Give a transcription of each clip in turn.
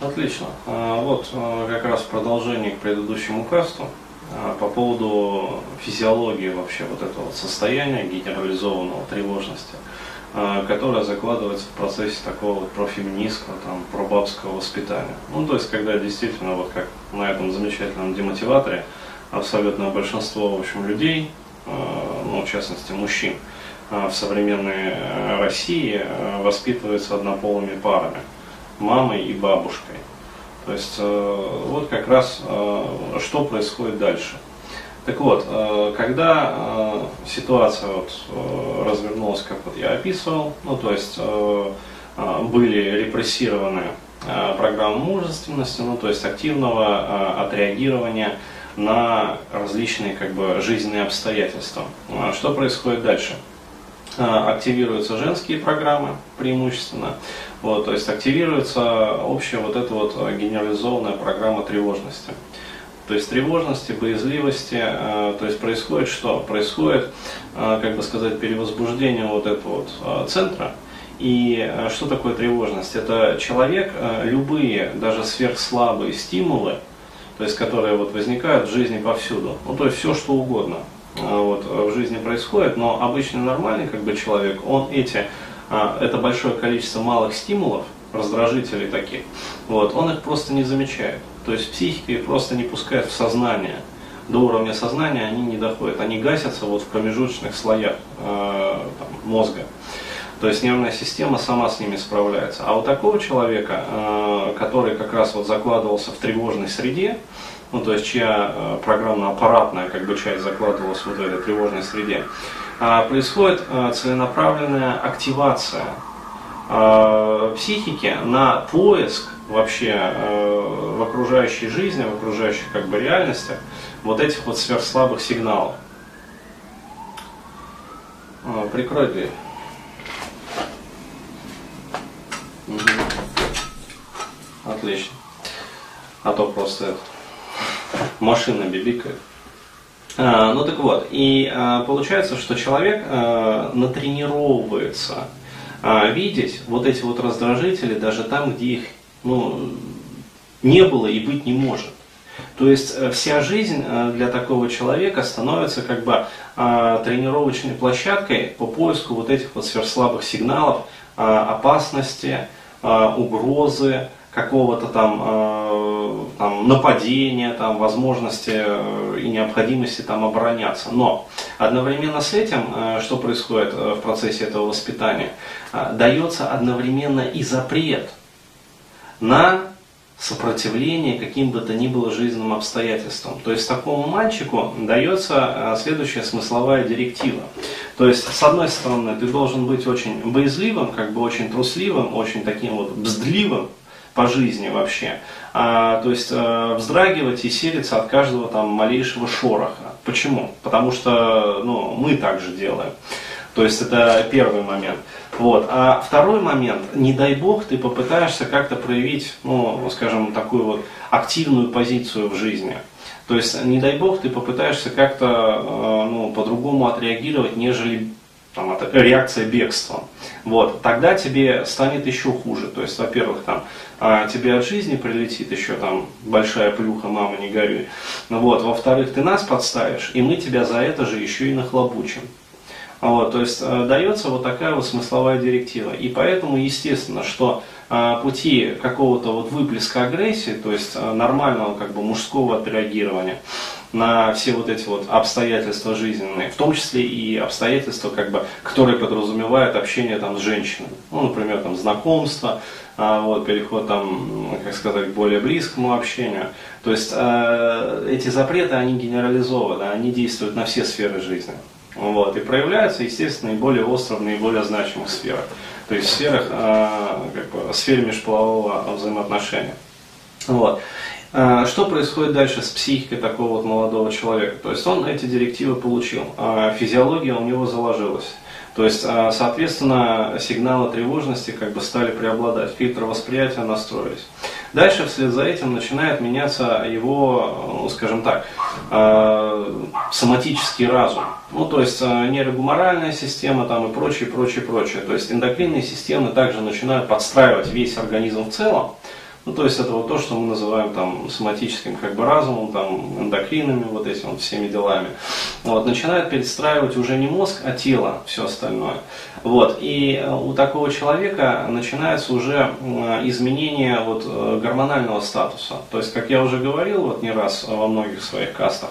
Отлично. А, вот а, как раз продолжение к предыдущему касту а, по поводу физиологии вообще вот этого состояния генерализованного тревожности, которая закладывается в процессе такого вот профеминистского, там, пробабского воспитания. Ну, то есть, когда действительно, вот как на этом замечательном демотиваторе, абсолютное большинство, в общем, людей, ну, в частности, мужчин, в современной России воспитываются однополыми парами – мамой и бабушкой. То есть э, вот как раз э, что происходит дальше. Так вот, э, когда ситуация вот развернулась, как вот я описывал, ну то есть были репрессированы программы мужественности, ну то есть активного отреагирования на различные как бы жизненные обстоятельства. Что происходит дальше? Активируются женские программы преимущественно, вот, то есть активируется общая вот эта вот э, генерализованная программа тревожности. То есть тревожности, боязливости, э, то есть происходит что? Происходит, э, как бы сказать, перевозбуждение вот этого вот э, центра. И э, что такое тревожность? Это человек, э, любые, даже сверхслабые стимулы, то есть которые вот возникают в жизни повсюду, ну то есть все что угодно, э, вот, в жизни происходит, но обычно нормальный как бы человек, он эти а, это большое количество малых стимулов, раздражителей таких, вот, он их просто не замечает. То есть психика их просто не пускает в сознание. До уровня сознания они не доходят, они гасятся вот в промежуточных слоях э, там, мозга. То есть нервная система сама с ними справляется. А у такого человека, э, который как раз вот закладывался в тревожной среде, ну то есть чья э, программно-аппаратная как бы часть закладывалась вот в этой тревожной среде, а, происходит а, целенаправленная активация а, психики на поиск вообще в окружающей жизни, в окружающей как бы реальности вот этих вот сверхслабых сигналов. Прикрой дверь. Угу. Отлично. А то просто это, машина бибикает. А, ну так вот, и а, получается, что человек а, натренировывается видеть вот эти вот раздражители даже там, где их ну, не было и быть не может. То есть э, вся жизнь э, для такого человека становится как бы тренировочной площадкой по поиску вот этих вот сверхслабых сигналов опасности, угрозы, какого-то там, э, там нападения, там, возможности э, и необходимости там обороняться. Но одновременно с этим, э, что происходит э, в процессе этого воспитания, э, дается одновременно и запрет на сопротивление каким бы то ни было жизненным обстоятельствам. То есть такому мальчику дается э, следующая смысловая директива. То есть, с одной стороны, ты должен быть очень боязливым, как бы очень трусливым, очень таким вот бздливым, по жизни вообще. А, то есть а, вздрагивать и селиться от каждого там малейшего шороха. Почему? Потому что ну, мы так же делаем. То есть это первый момент. Вот. А второй момент, не дай бог, ты попытаешься как-то проявить, ну, скажем, такую вот активную позицию в жизни. То есть, не дай бог, ты попытаешься как-то э, ну, по-другому отреагировать, нежели там, это реакция бегства. Вот, тогда тебе станет еще хуже. То есть, во-первых, там, а, тебе от жизни прилетит еще там большая плюха, мама, не горюй. Вот, во-вторых, ты нас подставишь, и мы тебя за это же еще и нахлобучим. Вот, то есть э, дается вот такая вот смысловая директива. И поэтому, естественно, что э, пути какого-то вот выплеска агрессии, то есть э, нормального как бы мужского отреагирования, на все вот эти вот обстоятельства жизненные, в том числе и обстоятельства, как бы, которые подразумевают общение там, с женщиной. Ну, например, там, знакомство, а, вот, переход там, как сказать, к более близкому общению. То есть э, эти запреты, они генерализованы, они действуют на все сферы жизни. Вот, и проявляются, естественно, и более остро в наиболее значимых сферах. То есть в сферах, э, как бы, в сфере межполового взаимоотношения. Вот. А, что происходит дальше с психикой такого вот молодого человека? То есть он эти директивы получил, а физиология у него заложилась. То есть, а, соответственно, сигналы тревожности как бы стали преобладать, фильтры восприятия настроились. Дальше вслед за этим начинает меняться его, ну, скажем так, а, соматический разум. Ну, то есть нейрогуморальная система там и прочее, прочее, прочее. То есть эндокринные системы также начинают подстраивать весь организм в целом Ну, то есть это вот то, что мы называем там соматическим как бы разумом, там эндокринами, вот этими вот всеми делами. Вот, начинает перестраивать уже не мозг, а тело, все остальное. Вот, и э, у такого человека начинается уже изменение вот э, гормонального статуса. То есть, как я уже говорил вот не раз во многих своих кастах,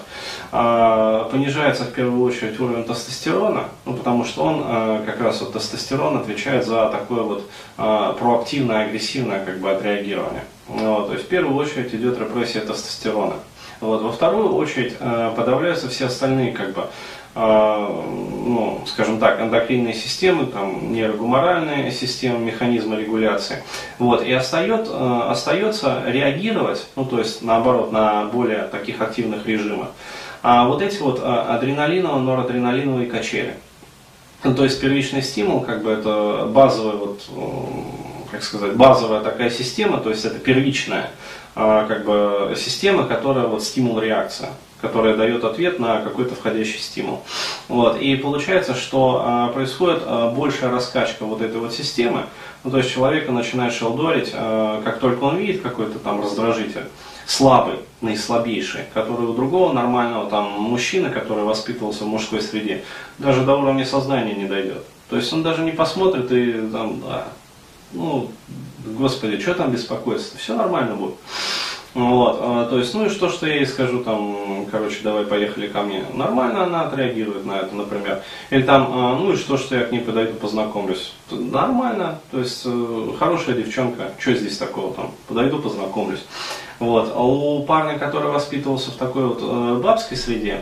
понижается в первую очередь уровень тестостерона, ну, потому что он э, как раз вот тестостерон отвечает за такое вот проактивное, агрессивное как бы отреагирование. Вот, то есть в первую очередь идет репрессия тестостерона. Вот, во вторую очередь подавляются все остальные, как бы, ну, скажем так, эндокринные системы, там, нейрогуморальные системы, механизмы регуляции. Вот, и остает, остается реагировать, ну, то есть, наоборот, на более таких активных режимах. А вот эти вот адреналиново-норадреналиновые качели. Ну, то есть первичный стимул, как бы это базовый вот как сказать, базовая такая система, то есть это первичная а, как бы, система, которая вот стимул-реакция которая дает ответ на какой-то входящий стимул. Вот. И получается, что а, происходит а, большая раскачка вот этой вот системы, ну, то есть человека начинает шелдорить, а, как только он видит какой-то там раздражитель, слабый, наислабейший, который у другого нормального там мужчины, который воспитывался в мужской среде, даже до уровня сознания не дойдет. То есть он даже не посмотрит и там, да, ну, господи, что там беспокоиться, все нормально будет. Вот, а, то есть, ну и что, что я ей скажу, там, короче, давай поехали ко мне. Нормально она отреагирует на это, например. Или там, а, ну и что, что я к ней подойду, познакомлюсь. Нормально, то есть, э, хорошая девчонка, что здесь такого там, подойду, познакомлюсь. Вот, а у парня, который воспитывался в такой вот э, бабской среде,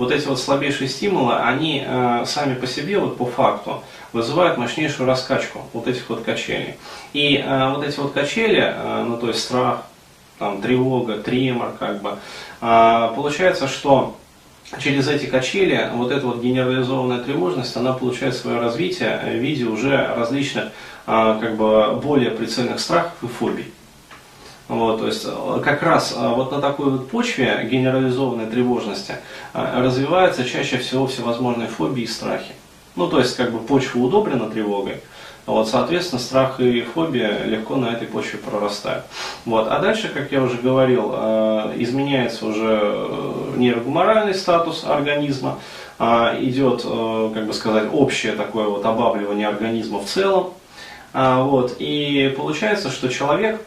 вот эти вот слабейшие стимулы, они э, сами по себе, вот по факту, вызывают мощнейшую раскачку вот этих вот качелей. И э, вот эти вот качели, э, ну то есть страх, там, тревога, тремор, как бы, получается, что через эти качели вот эта вот генерализованная тревожность, она получает свое развитие в виде уже различных, как бы, более прицельных страхов и фобий. Вот, то есть э, как раз э, вот на такой вот почве генерализованной тревожности э, развиваются чаще всего всевозможные фобии и страхи. Ну, то есть как бы почва удобрена тревогой, вот, соответственно, страх и фобия легко на этой почве прорастают. Вот. А дальше, как я уже говорил, изменяется уже нейрогуморальный статус организма, идет, как бы сказать, общее такое вот обабливание организма в целом. Вот. И получается, что человек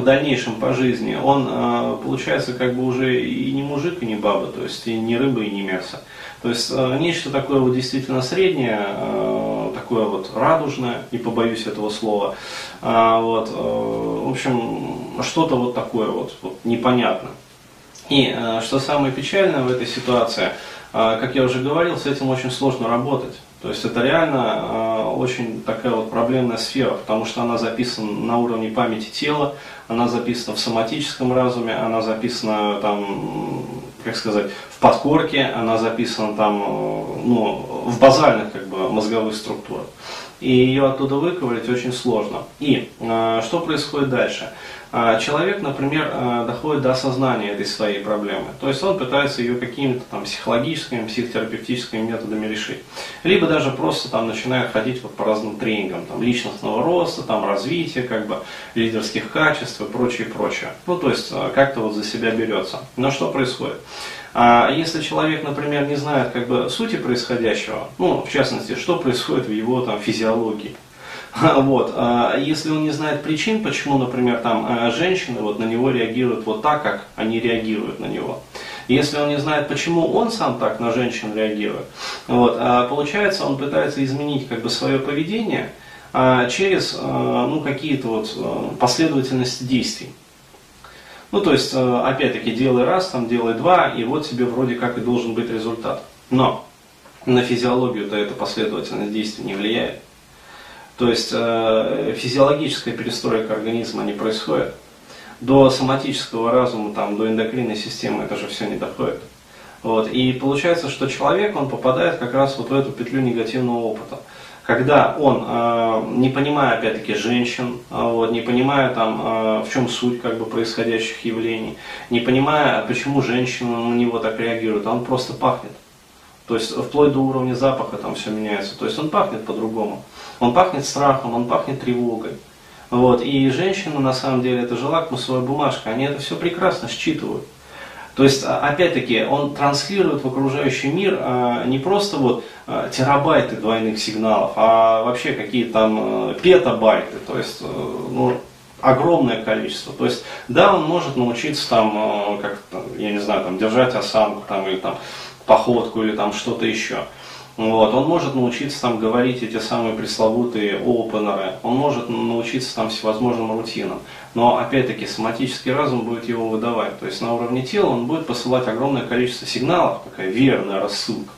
в дальнейшем по жизни, он э, получается как бы уже и не мужик, и не баба, то есть и не рыба, и не мясо. То есть э, нечто такое вот действительно среднее, э, такое вот радужное, не побоюсь этого слова. Вот, в общем, что-то вот такое вот, вот непонятно. И что самое печальное в этой ситуации, как я уже говорил, с этим очень сложно работать. То есть это реально очень такая вот проблемная сфера, потому что она записана на уровне памяти тела, она записана в соматическом разуме, она записана там, как сказать, в подкорке, она записана там, ну, в базальных как бы мозговых структурах. И ее оттуда выковырять очень сложно. И э, что происходит дальше? А, человек, например, а, доходит до осознания этой своей проблемы. То есть он пытается ее какими-то там психологическими, психотерапевтическими методами решить. Либо даже просто там начинает ходить вот по разным тренингам, там, личностного роста, там, развития, как бы, лидерских качеств и прочее, прочее. Ну, то есть а, как-то вот за себя берется. Но что происходит? А если человек, например, не знает как бы сути происходящего, ну, в частности, что происходит в его там физиологии, Вот. А если он не знает причин, почему, например, там э, женщины вот на него реагируют вот так, как они реагируют на него. Если он не знает, почему он сам так на женщин реагирует, вот, а получается, он пытается изменить как бы свое поведение а, через а, ну, какие-то вот а, последовательности действий. Ну, то есть, а, опять-таки, делай раз, там, делай два, и вот тебе вроде как и должен быть результат. Но на физиологию-то эта последовательность действий не влияет. То есть э, физиологическая перестройка организма не происходит. До соматического разума, там, до эндокринной системы это же все не доходит. Вот. И получается, что человек, он попадает как раз вот в эту петлю негативного опыта. Когда он, э, не понимая, опять-таки, женщин, э, вот, не понимая, там, э, в чем суть как бы, происходящих явлений, не понимая, почему женщина на него так реагирует, он просто пахнет. То есть вплоть до уровня запаха там все меняется. То есть он пахнет по-другому. Он пахнет страхом, он пахнет тревогой. Вот, и женщины, на самом деле, это же лакмусовая бумажка, они это все прекрасно считывают. То есть, а, опять-таки, он транслирует в окружающий мир а, не просто вот а, терабайты двойных сигналов, а вообще какие-то там петабайты, то есть, ну, огромное количество. То есть, да, он может научиться там, как я не знаю, там, держать осанку, там, или там, походку, или там что-то еще. Вот, он может научиться там говорить эти самые пресловутые опенеры, он может научиться там всевозможным рутинам. Но опять-таки соматический разум будет его выдавать. То есть на уровне тела он будет посылать огромное количество сигналов, такая верная рассылка.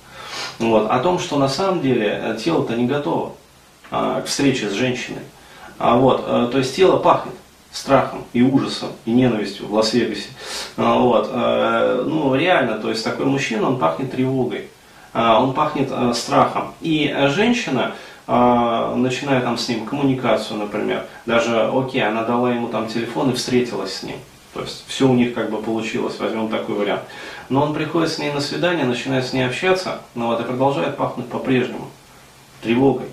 Вот, о том, что на самом деле э, тело-то не готово а, к встрече с женщиной. А вот, а, то есть тело пахнет страхом и ужасом и ненавистью в Лас-Вегасе. А, вот, а, ну реально, то есть такой мужчина, он пахнет тревогой. А, он пахнет а, страхом. И женщина, а, начиная там с ним коммуникацию, например, даже, окей, она дала ему там телефон и встретилась с ним. То есть все у них как бы получилось, возьмем такой вариант. Но он приходит с ней на свидание, начинает с ней общаться, ну вот, и продолжает пахнуть по-прежнему тревогой.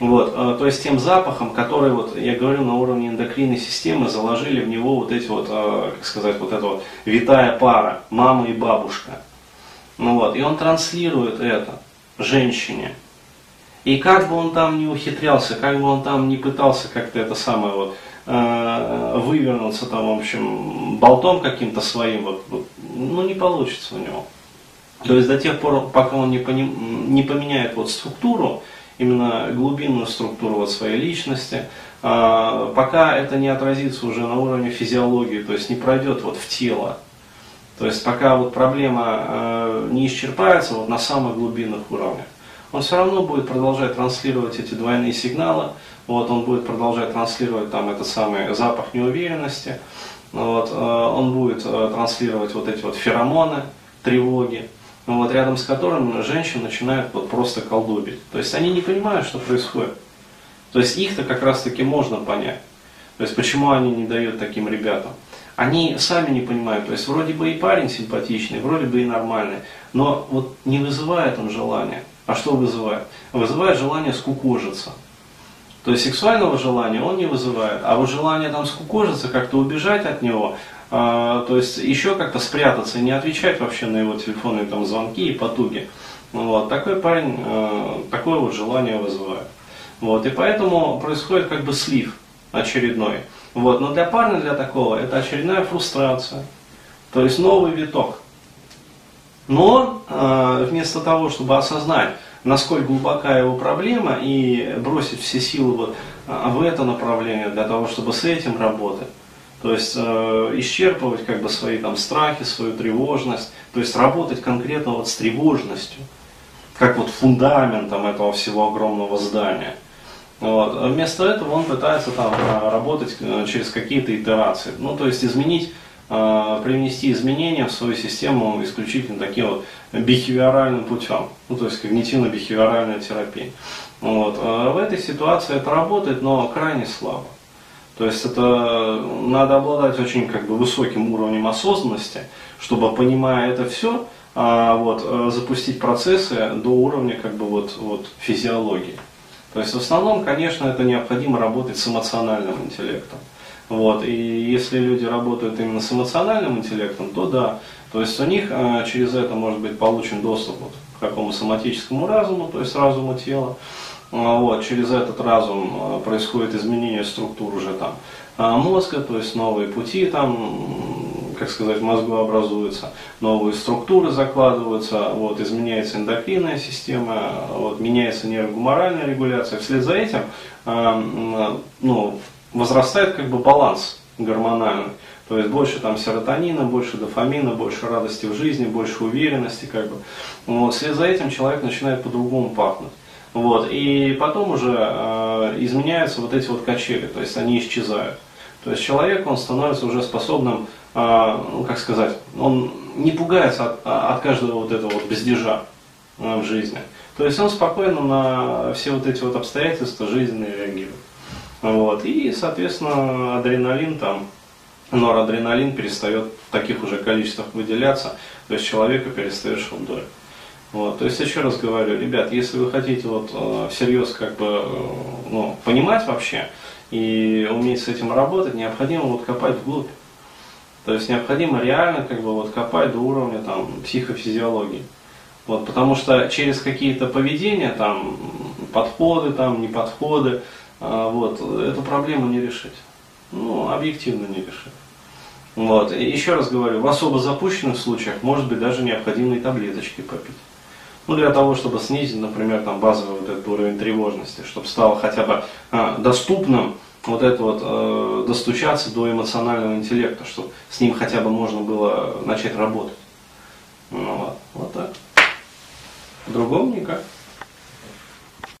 Вот, то есть тем запахом, который, вот, я говорю, на уровне эндокринной системы заложили в него вот эти вот, как сказать, вот эта вот витая пара, мама и бабушка. Ну вот, и он транслирует это женщине. И как бы он там не ухитрялся, как бы он там не пытался как-то это самое вот э, вывернуться там, в общем, болтом каким-то своим, вот, ну не получится у него. То есть до тех пор, пока он не, поним, не поменяет вот структуру, именно глубинную структуру вот своей личности, э, пока это не отразится уже на уровне физиологии, то есть не пройдет вот в тело, то есть пока вот проблема э, не исчерпается вот на самых глубинных уровнях, он все равно будет продолжать транслировать эти двойные сигналы, вот, он будет продолжать транслировать там этот самый запах неуверенности, вот, э, он будет э, транслировать вот эти вот феромоны, тревоги, вот, рядом с которым женщин начинают вот просто колдобить. То есть они не понимают, что происходит. То есть их-то как раз таки можно понять. То есть почему они не дают таким ребятам они сами не понимают, то есть вроде бы и парень симпатичный, вроде бы и нормальный, но вот не вызывает он желания. А что вызывает? Вызывает желание скукожиться. То есть сексуального желания он не вызывает, а вот желание там скукожиться, как-то убежать от него, э, то есть еще как-то спрятаться и не отвечать вообще на его телефонные там звонки и потуги. Вот, такой парень, э, такое вот желание вызывает. Вот, и поэтому происходит как бы слив очередной. Вот. Но для парня, для такого, это очередная фрустрация. То есть новый виток. Но э, вместо того, чтобы осознать, насколько глубока его проблема и бросить все силы вот а, в это направление для того, чтобы с этим работать, то есть э, исчерпывать как бы свои там страхи, свою тревожность, то есть работать конкретно вот с тревожностью, как вот фундаментом этого всего огромного здания. Вот. Вместо этого он пытается там а, работать э, через какие-то итерации. Ну, то есть изменить, а, привнести изменения в свою систему исключительно таким вот бихевиоральным путем. Ну, то есть когнитивно-бихевиоральная терапия. Вот. А в этой ситуации это работает, но крайне слабо. То есть это надо обладать очень как бы высоким уровнем осознанности, чтобы понимая это все, вот, э, запустить процессы до уровня как бы вот, вот физиологии. То есть в основном, конечно, это необходимо работать с эмоциональным интеллектом. Вот. И если люди работают именно с эмоциональным интеллектом, то да. То есть у них э, через это может быть получен доступ вот, к такому соматическому разуму, то есть разуму тела. А, вот, через этот разум э, происходит изменение структур уже там а, мозга, то есть новые пути там как сказать, мозгу образуются, новые структуры закладываются, вот, изменяется эндокринная система, вот, меняется нейрогуморальная регуляция. Вслед за этим э, ну, возрастает как бы баланс гормональный. То есть больше там серотонина, больше дофамина, больше радости в жизни, больше уверенности, как бы. Вот, вслед за этим человек начинает по-другому пахнуть. Вот, и потом уже э, изменяются вот эти вот качели, то есть они исчезают. То есть человек, он становится уже способным а, ну, как сказать, он не пугается от, от каждого вот этого вот бездежа а, в жизни. То есть он спокойно на все вот эти вот обстоятельства жизненные реагирует. Вот. И, соответственно, адреналин там, норадреналин перестает в таких уже количествах выделяться, то есть человека перестает шелдой. Вот. То есть еще раз говорю, ребят, если вы хотите вот э, всерьез как бы э, ну, понимать вообще, и уметь с этим работать, необходимо вот копать вглубь. То есть необходимо реально как бы вот копать до уровня там психофизиологии. Вот, потому что через какие-то поведения, там, подходы, там, не подходы, а, вот, эту проблему не решить. Ну, объективно не решить. Вот. И еще раз говорю, в особо запущенных случаях может быть даже необходимые таблеточки попить. Ну, для того, чтобы снизить, например, там, базовый вот этот уровень тревожности, чтобы стало хотя бы а, доступным вот это вот э, достучаться до эмоционального интеллекта, чтобы с ним хотя бы можно было начать работать. Ну, вот, вот так. По-другому никак.